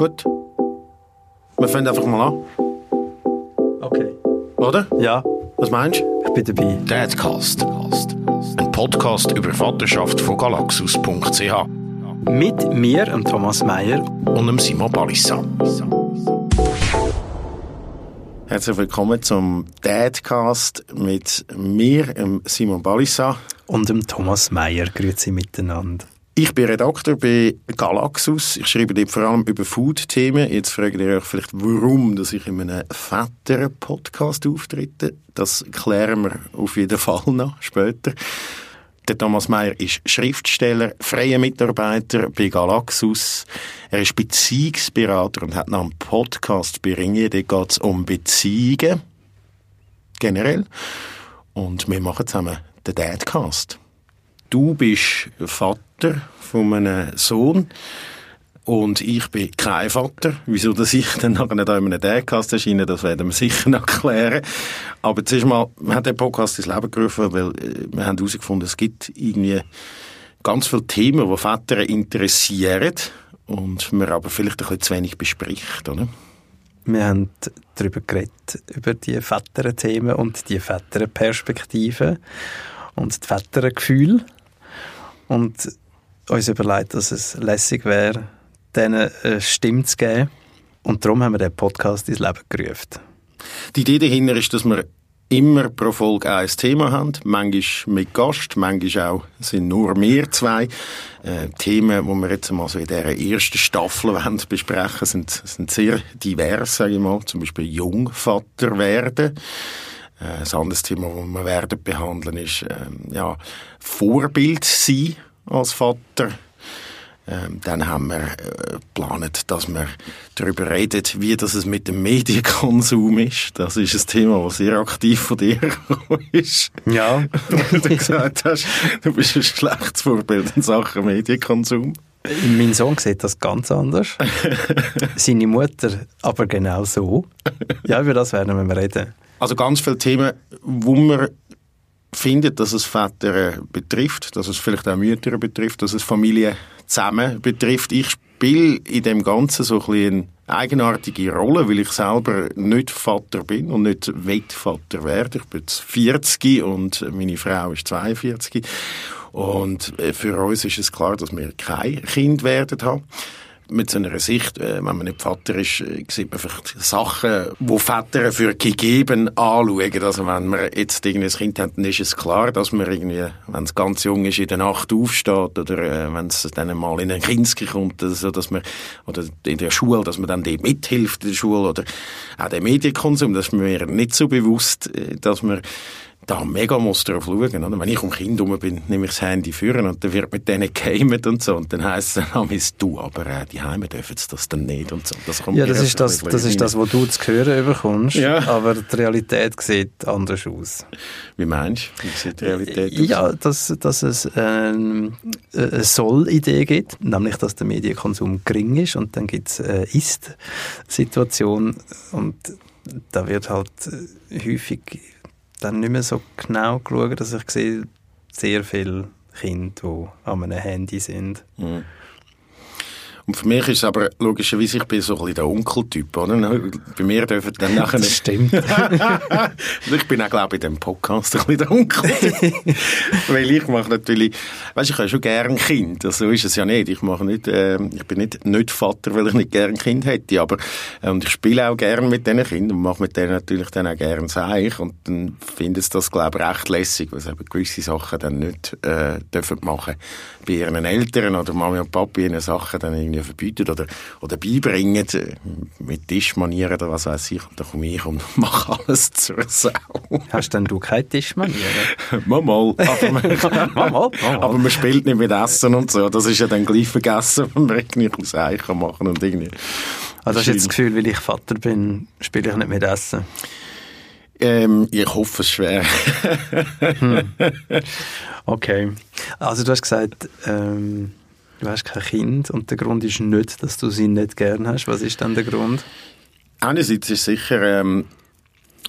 Gut. Wir fangen einfach mal an, Okay. oder? Ja, Was meinst du? ich bin dabei. Dadcast. Ein Podcast über Vaterschaft von galaxus.ch Mit mir, dem Thomas Meyer. und dem Simon Balissa. Herzlich willkommen zum Dadcast mit mir, dem Simon Balissa. Und dem Thomas Meyer. Grüezi miteinander. Ich bin Redakteur bei Galaxus. Ich schreibe dort vor allem über Food-Themen. Jetzt fragt ihr euch vielleicht, warum dass ich in einem fetteren Podcast auftrete. Das klären wir auf jeden Fall noch später. Der Thomas Meyer ist Schriftsteller, freier Mitarbeiter bei Galaxus. Er ist Beziehungsberater und hat noch einen Podcast bei Ringe. Dort geht es um Beziehungen. Generell. Und wir machen zusammen den Dadcast. Du bist Vater von einem Sohn und ich bin kein Vater. Wieso, dass ich dann nachher nicht in einem Dadcast erscheine, das werden wir sicher noch klären. Aber zuerst mal, wir haben den Podcast ins Leben gerufen, weil äh, wir haben herausgefunden, es gibt irgendwie ganz viele Themen, die Väter interessieren und man aber vielleicht ein bisschen zu wenig bespricht, oder? Wir haben darüber geredet, über die fetteren Themen und die fetteren Perspektiven und die fetteren Gefühle. Und uns überlegt, dass es lässig wäre, denen eine Stimme zu geben. Und darum haben wir den Podcast ins Leben gerufen. Die Idee dahinter ist, dass wir immer pro Folge ein Thema haben. Manchmal mit Gast, manchmal auch sind nur wir zwei. Äh, Themen, die wir jetzt mal so in dieser ersten Staffel wollen besprechen sind, sind sehr divers, sage ich mal. Zum Beispiel Jungvater werden. Äh, ein anderes Thema, das wir werden behandeln, ist ähm, ja, Vorbild sein als Vater. Ähm, dann haben wir äh, geplant, dass wir darüber reden, wie das es mit dem Medienkonsum ist. Das ist ein Thema, das sehr aktiv von dir ist. Ja. Wo du gesagt hast, du bist ein schlechtes Vorbild in Sachen Medienkonsum. mein Sohn sieht das ganz anders. Seine Mutter aber genau so. Ja, über das werden wir reden. Also ganz viele Themen, wo man findet, dass es Väter äh, betrifft, dass es vielleicht auch Mütter betrifft, dass es Familien zusammen betrifft. Ich spiele in dem Ganzen so ein bisschen eine eigenartige Rolle, weil ich selber nicht Vater bin und nicht will Vater werden. Ich bin jetzt 40 und meine Frau ist 42. Und äh, für uns ist es klar, dass wir kein Kind werden haben mit so einer Sicht, äh, wenn man nicht Vater ist, äh, sieht man vielleicht Sachen, wo Väter für gegeben anschauen. Also wenn man jetzt ein Kind hat, dann ist es klar, dass man irgendwie, wenn es ganz jung ist, in der Nacht aufsteht oder äh, wenn es dann mal in ein Kinski kommt, also, dass man, oder in der Schule, dass man dann dort mithilft in der Schule oder auch der Medienkonsum, das ist mir nicht so bewusst, dass man da mega muss drauf schauen. Oder? Wenn ich um Kind rum bin, nehme ich das Handy führen und dann wird mit denen gegamet und so. Und dann heisst es dann, du, aber äh, die Heime dürfen das dann nicht und so. Das kommt Ja, das ist das, das ist das, was du zu hören bekommst. Ja. Aber die Realität sieht anders aus. Wie meinst du? Wie sieht die Realität aus? Ja, dass, dass es ähm, eine Soll-Idee gibt, nämlich, dass der Medienkonsum gering ist und dann gibt es eine Ist-Situation und da wird halt äh, häufig dann nicht mehr so genau geschaut, dass ich sehe sehr viele Kinder, die an einem Handy sind. Mhm. Und für mich ist es aber logischerweise, ich bin so ein bisschen der Onkeltyp, oder? Bei mir dürfen dann nachher Das stimmt. ich bin auch, glaube ich, in diesem Podcast ein bisschen der Onkel. Weil ich mache natürlich, weißt, ich habe schon gern Kind. Also, so ist es ja nicht. Ich mache nicht, äh, ich bin nicht, nicht Vater, weil ich nicht gern Kind hätte, aber, äh, und ich spiele auch gern mit diesen Kindern und mache mit denen natürlich dann auch gern Seich und dann finden sie das, glaube ich, recht lässig, weil sie eben gewisse Sachen dann nicht, äh, dürfen machen bei ihren Eltern oder Mami und Papi ihnen Sachen dann irgendwie verbieten oder, oder beibringen, äh, mit Tischmanieren oder was weiß ich. Und dann komme ich und mache alles zur Sau. Hast denn du keine Tischmanieren? mal, mal. Aber man, Mal, mal, mal. aber man spielt nicht mit Essen und so. Das ist ja dann gleich vergessen, wenn man irgendwie aus Eich kann machen und irgendwie. Also hast du jetzt das Gefühl, weil ich Vater bin, spiele ich nicht mit Essen? Ähm, ich hoffe es schwer. Okay. Also du hast gesagt, ähm, du hast kein Kind und der Grund ist nicht, dass du sie nicht gern hast. Was ist dann der Grund? Einerseits ist sicher, ähm,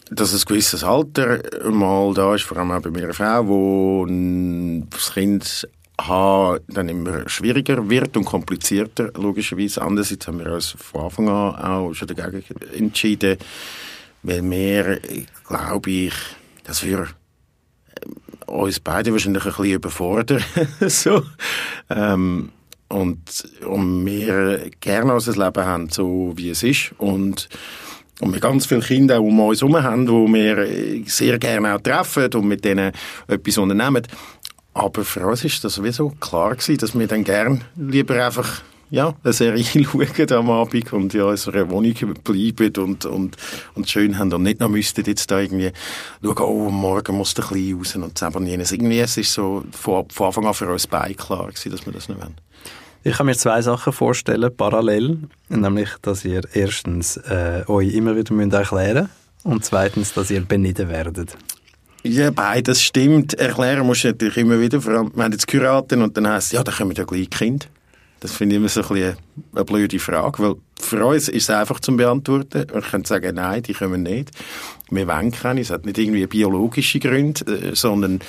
dass ein gewisses Alter mal da ist, vor allem auch bei meiner Frau, wo das Kind habe, dann immer schwieriger wird und komplizierter, logischerweise. Andererseits haben wir uns von Anfang an auch schon dagegen entschieden, weil wir, glaube ich, dass wir äh, uns beide wahrscheinlich ein bisschen überfordern. so. Ähm, und, und wir gerne unser Leben haben, so wie es ist. Und, und wir ganz viele Kinder um uns herum haben, die wir sehr gerne auch treffen und mit denen etwas unternehmen. Aber für uns ist das sowieso klar gewesen, dass wir dann gern lieber einfach ja, eine Serie schauen am Abend und in unserer Wohnung bleiben und, und, und schön haben und nicht noch müssten jetzt da irgendwie schauen, oh, morgen muss der Kleine raus und und jenes. Irgendwie, es ist so von, von Anfang an für uns beide klar gewesen, dass wir das nicht wollen. Ich kann mir zwei Sachen vorstellen, parallel. Nämlich, dass ihr erstens äh, euch immer wieder müsst erklären müsst und zweitens, dass ihr beneden werdet. Ja, beides stimmt. Erklären musst du natürlich immer wieder. Vor allem, wir haben jetzt geheiratet und dann heisst es, ja, dann kommen ja gleich Kind. Das finde ich immer so ein bisschen eine blöde Frage, weil für uns ist es einfach zu beantworten. Wir können sagen, nein, die kommen nicht. Wir wollen keine. Es hat nicht irgendwie biologische Gründe, äh, sondern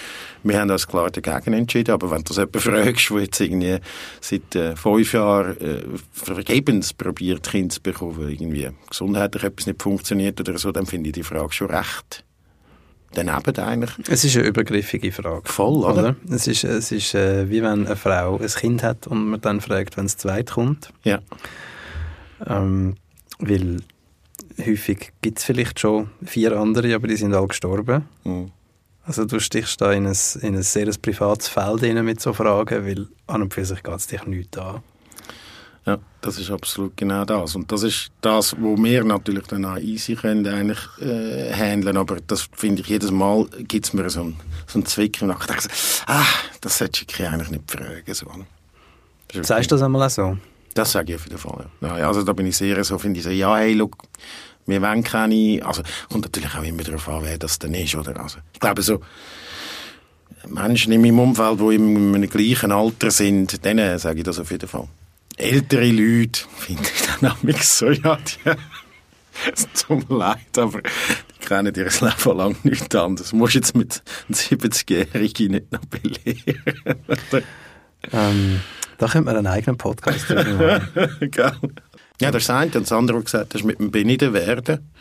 wir haben uns klar dagegen entschieden. Aber wenn du das jemanden fragst, der jetzt irgendwie seit äh, fünf Jahren äh, vergebens probiert, Kinder zu bekommen, weil irgendwie gesundheitlich etwas nicht funktioniert oder so, dann finde ich die Frage schon recht daneben eigentlich. Es ist eine übergriffige Frage. Voll, oder? oder? Es ist, es ist äh, wie wenn eine Frau ein Kind hat und man dann fragt, wenn es zweit kommt. Ja. Ähm, weil häufig gibt es vielleicht schon vier andere, aber die sind alle gestorben. Mhm. Also du stichst da in ein, in ein sehr privates Feld mit so Fragen, weil an und für sich geht es dich nichts an. Ja, das ist absolut genau das. Und das ist das, wo wir natürlich dann auch easy können eigentlich äh, handeln. Aber das finde ich jedes Mal gibt es mir so einen, so einen Zwick im Nacken. Ah, das sollte ich eigentlich nicht fragen. So. Das Sagst du das einmal auch so? Das sage ich auf jeden Fall. Ja. ja also da bin ich sehr so, finde ich so, ja, hey, look, wir wollen keine, also kommt natürlich auch immer darauf an, wer das dann ist, oder? Also, ich glaube so, Menschen in meinem Umfeld, die in einem gleichen Alter sind, denen sage ich das auf jeden Fall ältere Leute finde ich dann auch so, ja, die, es tut mir leid, aber die kennen ihr Leben lang nichts anderes. Du musst jetzt mit einem 70-Jährigen nicht noch belehren. ähm, da könnte man einen eigenen Podcast machen. ja, das ist das eine. Und das andere, gesagt hast, mit dem Beniden werden.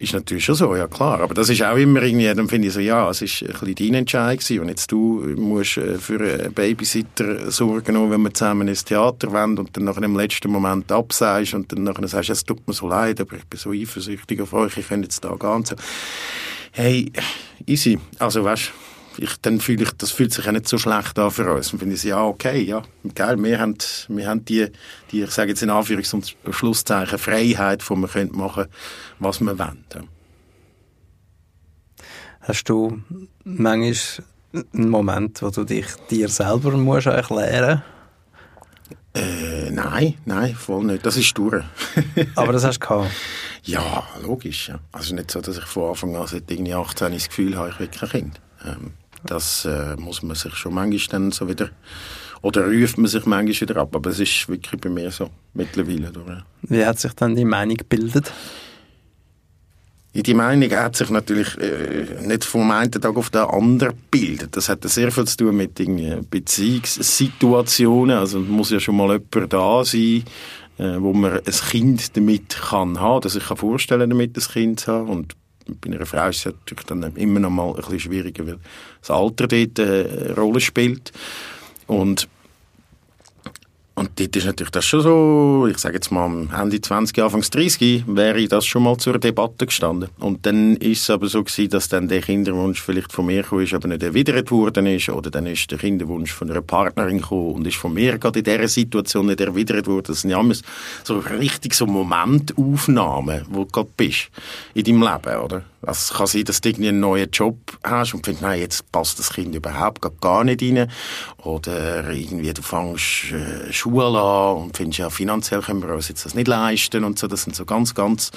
Ist natürlich schon so, ja klar. Aber das ist auch immer irgendwie, dann finde ich so, ja, es ist ein bisschen dein Entscheid gewesen. Und jetzt du musst äh, für einen Babysitter sorgen, wenn wir zusammen ins Theater wollen und dann nach einem letzten Moment absagst und dann nachher sagst, es tut mir so leid, aber ich bin so eifersüchtig auf euch, ich könnte jetzt da. So. Hey, easy. Also weißt ich, dann fühle ich, das fühlt sich ja nicht so schlecht an für uns. Und finde ich, ja, okay, ja, geil, wir haben, wir haben die, die, ich sage jetzt in Anführungs- und Schlusszeichen, Freiheit, wo wir können machen, was wir wollen. Hast du manchmal einen Moment, wo du dich dir selber musst erklären äh, nein, nein, voll nicht. Das ist durch. Aber das hast du gehabt? Ja, logisch. Ja. Also nicht so, dass ich von Anfang an seit irgendwie 18 das Gefühl habe, ich will kein Kind. Ähm, das äh, muss man sich schon manchmal dann so wieder, oder ruft man sich manchmal wieder ab, aber es ist wirklich bei mir so mittlerweile. Oder? Wie hat sich dann die Meinung gebildet? Die Meinung hat sich natürlich äh, nicht vom einen Tag auf den anderen gebildet. Das hat sehr viel zu tun mit Beziehungssituationen. Also muss ja schon mal jemand da sein, äh, wo man ein Kind damit kann haben, dass ich kann vorstellen, damit ein Kind zu haben. Und bei einer es natürlich dann immer noch mal ein schwieriger, weil das Alter dort eine Rolle spielt. Und und dort ist natürlich das schon so, ich sage jetzt mal Ende 20, Anfang 30, wäre das schon mal zur Debatte gestanden. Und dann ist es aber so gewesen, dass dann der Kinderwunsch vielleicht von mir gekommen ist, aber nicht erwidert worden ist, oder dann ist der Kinderwunsch von einer Partnerin gekommen und ist von mir gerade in dieser Situation nicht erwidert worden. Das sind ja immer so richtig so Momentaufnahmen, wo du gerade bist in deinem Leben, oder? Also es kann sein, dass du irgendwie einen neuen Job hast und findest, nein, jetzt passt das Kind überhaupt gar nicht rein. Oder irgendwie du fängst äh, Schule an und findest, ja, finanziell können wir uns jetzt das nicht leisten und so. Das sind so ganz, ganz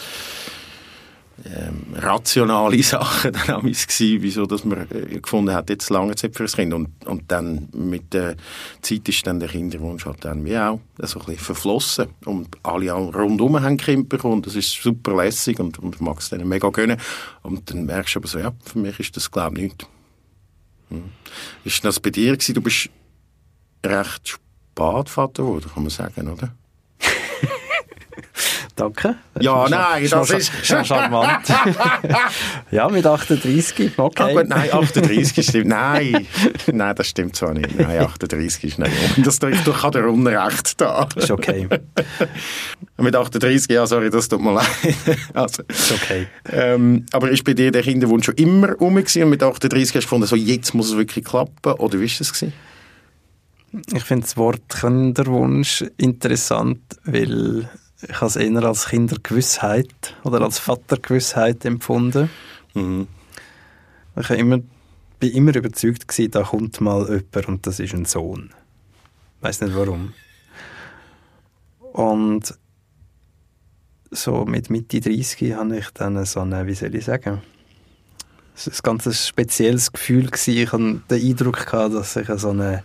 ähm, rationale Sachen dann auch gewesen, wieso dass man äh, gefunden hat, jetzt lange Zeit für das Kind. Und, und dann mit der Zeit ist dann der Kinderwunsch halt dann wie auch so ein bisschen verflossen. Und alle rundum haben Kinder bekommen. Das ist super lässig und, und mag es denen mega gönnen. Und dann merkst du aber so, ja, für mich ist das glaube ich nicht. Hm. Ist das bei dir gewesen? Du bist recht spät Vater geworden, kann man sagen, oder? Danke. Ja, nein, das ist... Schon charmant. ja, mit 38, okay. Aber nein, 38 stimmt. Nein, nein, das stimmt zwar nicht. Nein, 38 ist nicht. Das, ich, ich habe dir Unrecht da. Ist okay. Mit 38, ja, sorry, das tut mir leid. Also, Ist okay. ähm, aber ist bei dir der Kinderwunsch schon immer gewesen und mit 38 hast du gefunden, so jetzt muss es wirklich klappen? Oder wie war das? Gewesen? Ich finde das Wort Kinderwunsch interessant, weil ich habe es eher als Kindergewissheit oder als Vatergewissheit empfunden. Mhm. Ich war immer, bin immer überzeugt, gewesen, da kommt mal jemand und das ist ein Sohn. Ich weiß nicht warum. Und so mit Mitte 30 hatte ich dann so eine, wie soll ich sagen, es war ein ganz spezielles Gefühl. Gewesen. Ich hatte den Eindruck, gehabt, dass sich so eine,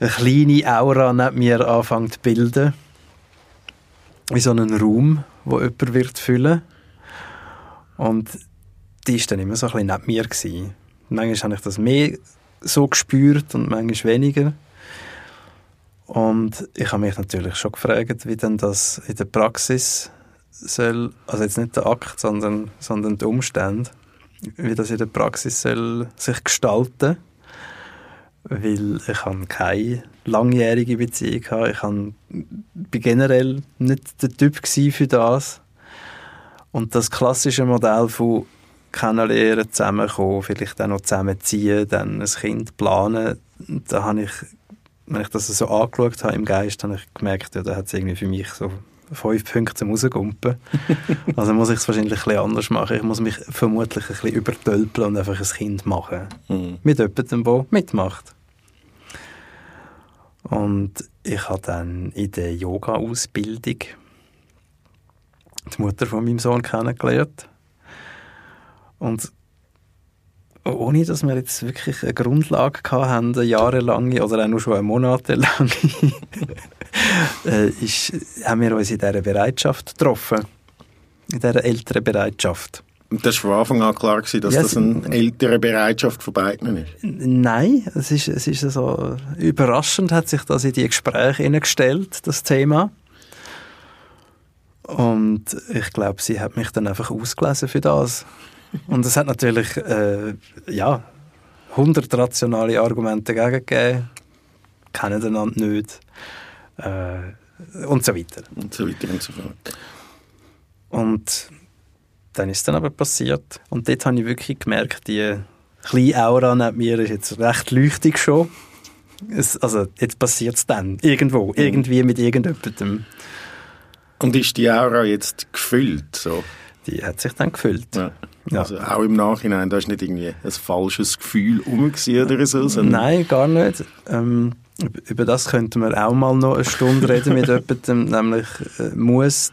eine kleine Aura neben mir anfängt zu bilden. Wie so einen Raum, wo jemand wird füllen. Und die war dann immer so ein bisschen neben mir. Gewesen. Manchmal habe ich das mehr so gespürt und manchmal weniger. Und ich habe mich natürlich schon gefragt, wie denn das in der Praxis soll, also jetzt nicht der Akt, sondern, sondern die Umstände, wie das in der Praxis soll sich gestalten weil ich habe keine langjährige Beziehung hatte. Ich habe, bin generell nicht der Typ für das. Und das klassische Modell von kennenlernen, zusammenkommen, vielleicht auch noch zusammenziehen, dann ein Kind planen, da habe ich, wenn ich das so angeschaut habe im Geist, habe ich gemerkt, ja, da hat es irgendwie für mich so fünf Punkte zum Rausgumpen. also muss ich es wahrscheinlich ein bisschen anders machen. Ich muss mich vermutlich ein bisschen übertölpeln und einfach ein Kind machen. Mhm. Mit jemandem, der mitmacht. Und ich habe dann in der Yoga-Ausbildung die Mutter von meinem Sohn kennengelernt. Und ohne, dass wir jetzt wirklich eine Grundlage hatten, eine jahrelange oder auch nur schon eine monatelange, äh, ist, haben wir uns in dieser Bereitschaft getroffen. In dieser älteren Bereitschaft. Und das war von Anfang an klar, gewesen, dass Ja, das eine ältere Bereitschaft von beiden ist. Nein, es ist, es ist so überraschend hat sich das in die Gespräche hineingestellt, das Thema. Und ich glaube, sie hat mich dann einfach ausgelesen für das. Und es hat natürlich, äh, ja, hundert rationale Argumente dagegen gegeben, kennen einander nicht äh, und so weiter. Und so weiter und so fort. Und dann ist es dann aber passiert. Und dort habe ich wirklich gemerkt, die kleine Aura neben mir ist jetzt recht leuchtig schon. Es, also jetzt passiert es dann. Irgendwo. Irgendwie mit irgendjemandem. Und ist die Aura jetzt gefüllt? So? Die hat sich dann gefüllt. Ja. Ja. Also auch im Nachhinein, da ist nicht irgendwie ein falsches Gefühl gewesen oder so. Nein, gar nicht. Ähm, üb- über das könnten wir auch mal noch eine Stunde reden mit jemandem. Nämlich äh, muss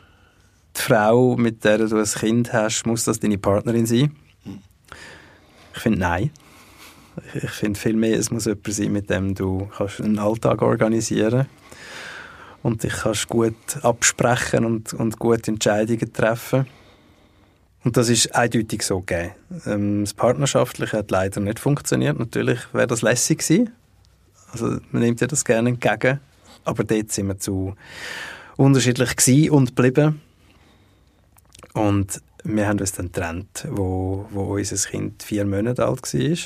die Frau, mit der du ein Kind hast, muss das deine Partnerin sein? Ich finde nein. Ich, finde vielmehr, es muss jemand sein, mit dem du kannst einen Alltag organisieren und dich kannst gut absprechen und, und gute Entscheidungen treffen. Und das ist eindeutig so gegeben. Ähm, das Partnerschaftliche hat leider nicht funktioniert. Natürlich wäre das lässig gewesen. Also man nimmt ja das gerne entgegen. Aber dort sind wir zu unterschiedlich gewesen und geblieben. Und wir haben uns dann getrennt, wo, wo unser Kind vier Monate alt war.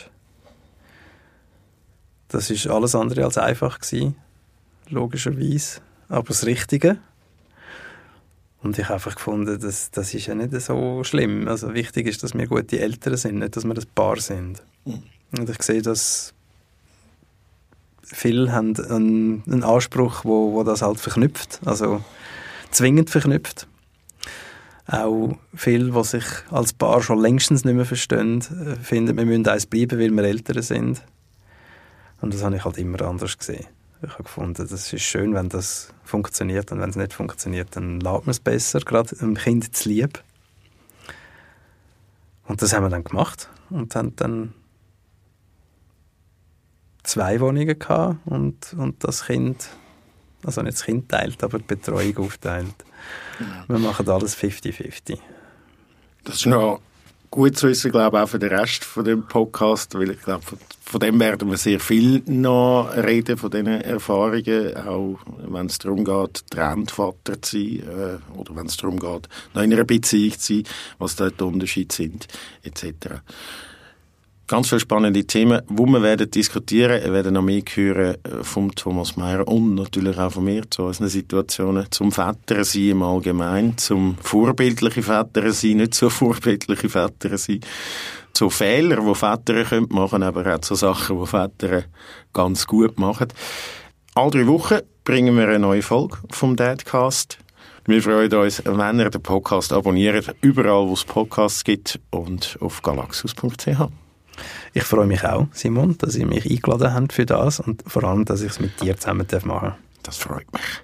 Das ist alles andere als einfach gewesen, logischerweise. Aber das Richtige. Und ich habe einfach gefunden, das, das ist ja nicht so schlimm. Also wichtig ist, dass wir gute Eltern sind, nicht, dass wir ein Paar sind. Und ich sehe, dass viele haben einen, einen Anspruch, wo, wo das halt verknüpft, also zwingend verknüpft. Auch viele, die sich als Paar schon längstens nicht mehr verstehen, äh, finden, wir müssen eins bleiben, weil wir Eltern sind. Und das habe ich halt immer anders gesehen. Ich habe gefunden, das ist schön, wenn das funktioniert und wenn es nicht funktioniert, dann lässt man es besser, gerade einem Kind zu lieb. Und das haben wir dann gemacht und haben dann zwei Wohnungen gehabt und, und das Kind, also nicht das Kind teilt, aber die Betreuung aufteilt. Wir machen alles 50-50. Das ist noch gut zu wissen, glaube ich, auch für den Rest von dem Podcast, weil ich glaube, von, von dem werden wir sehr viel noch reden, von diesen Erfahrungen, auch wenn es darum geht, Trendvater zu sein, äh, oder wenn es darum geht, noch in einer Beziehung zu sein, was da die Unterschiede sind, etc ganz viele spannende Themen, wo wir werden diskutieren. Wir werden noch mehr hören äh, vom Thomas Mayer und natürlich auch von mir zu unseren Situationen, zum Väter sein im Allgemeinen, zum vorbildliche Väter sein, nicht so vorbildliche Väter sein, zu Fehlern, die Väter können machen, aber auch zu Sachen, die Väter ganz gut machen. Alle drei Wochen bringen wir eine neue Folge vom Dadcast. Wir freuen uns, wenn ihr den Podcast abonniert, überall, wo es Podcasts gibt und auf galaxus.ch. Ich freue mich auch, Simon, dass ihr mich eingeladen habt für das und vor allem, dass ich es mit dir zusammen machen darf. Das freut mich.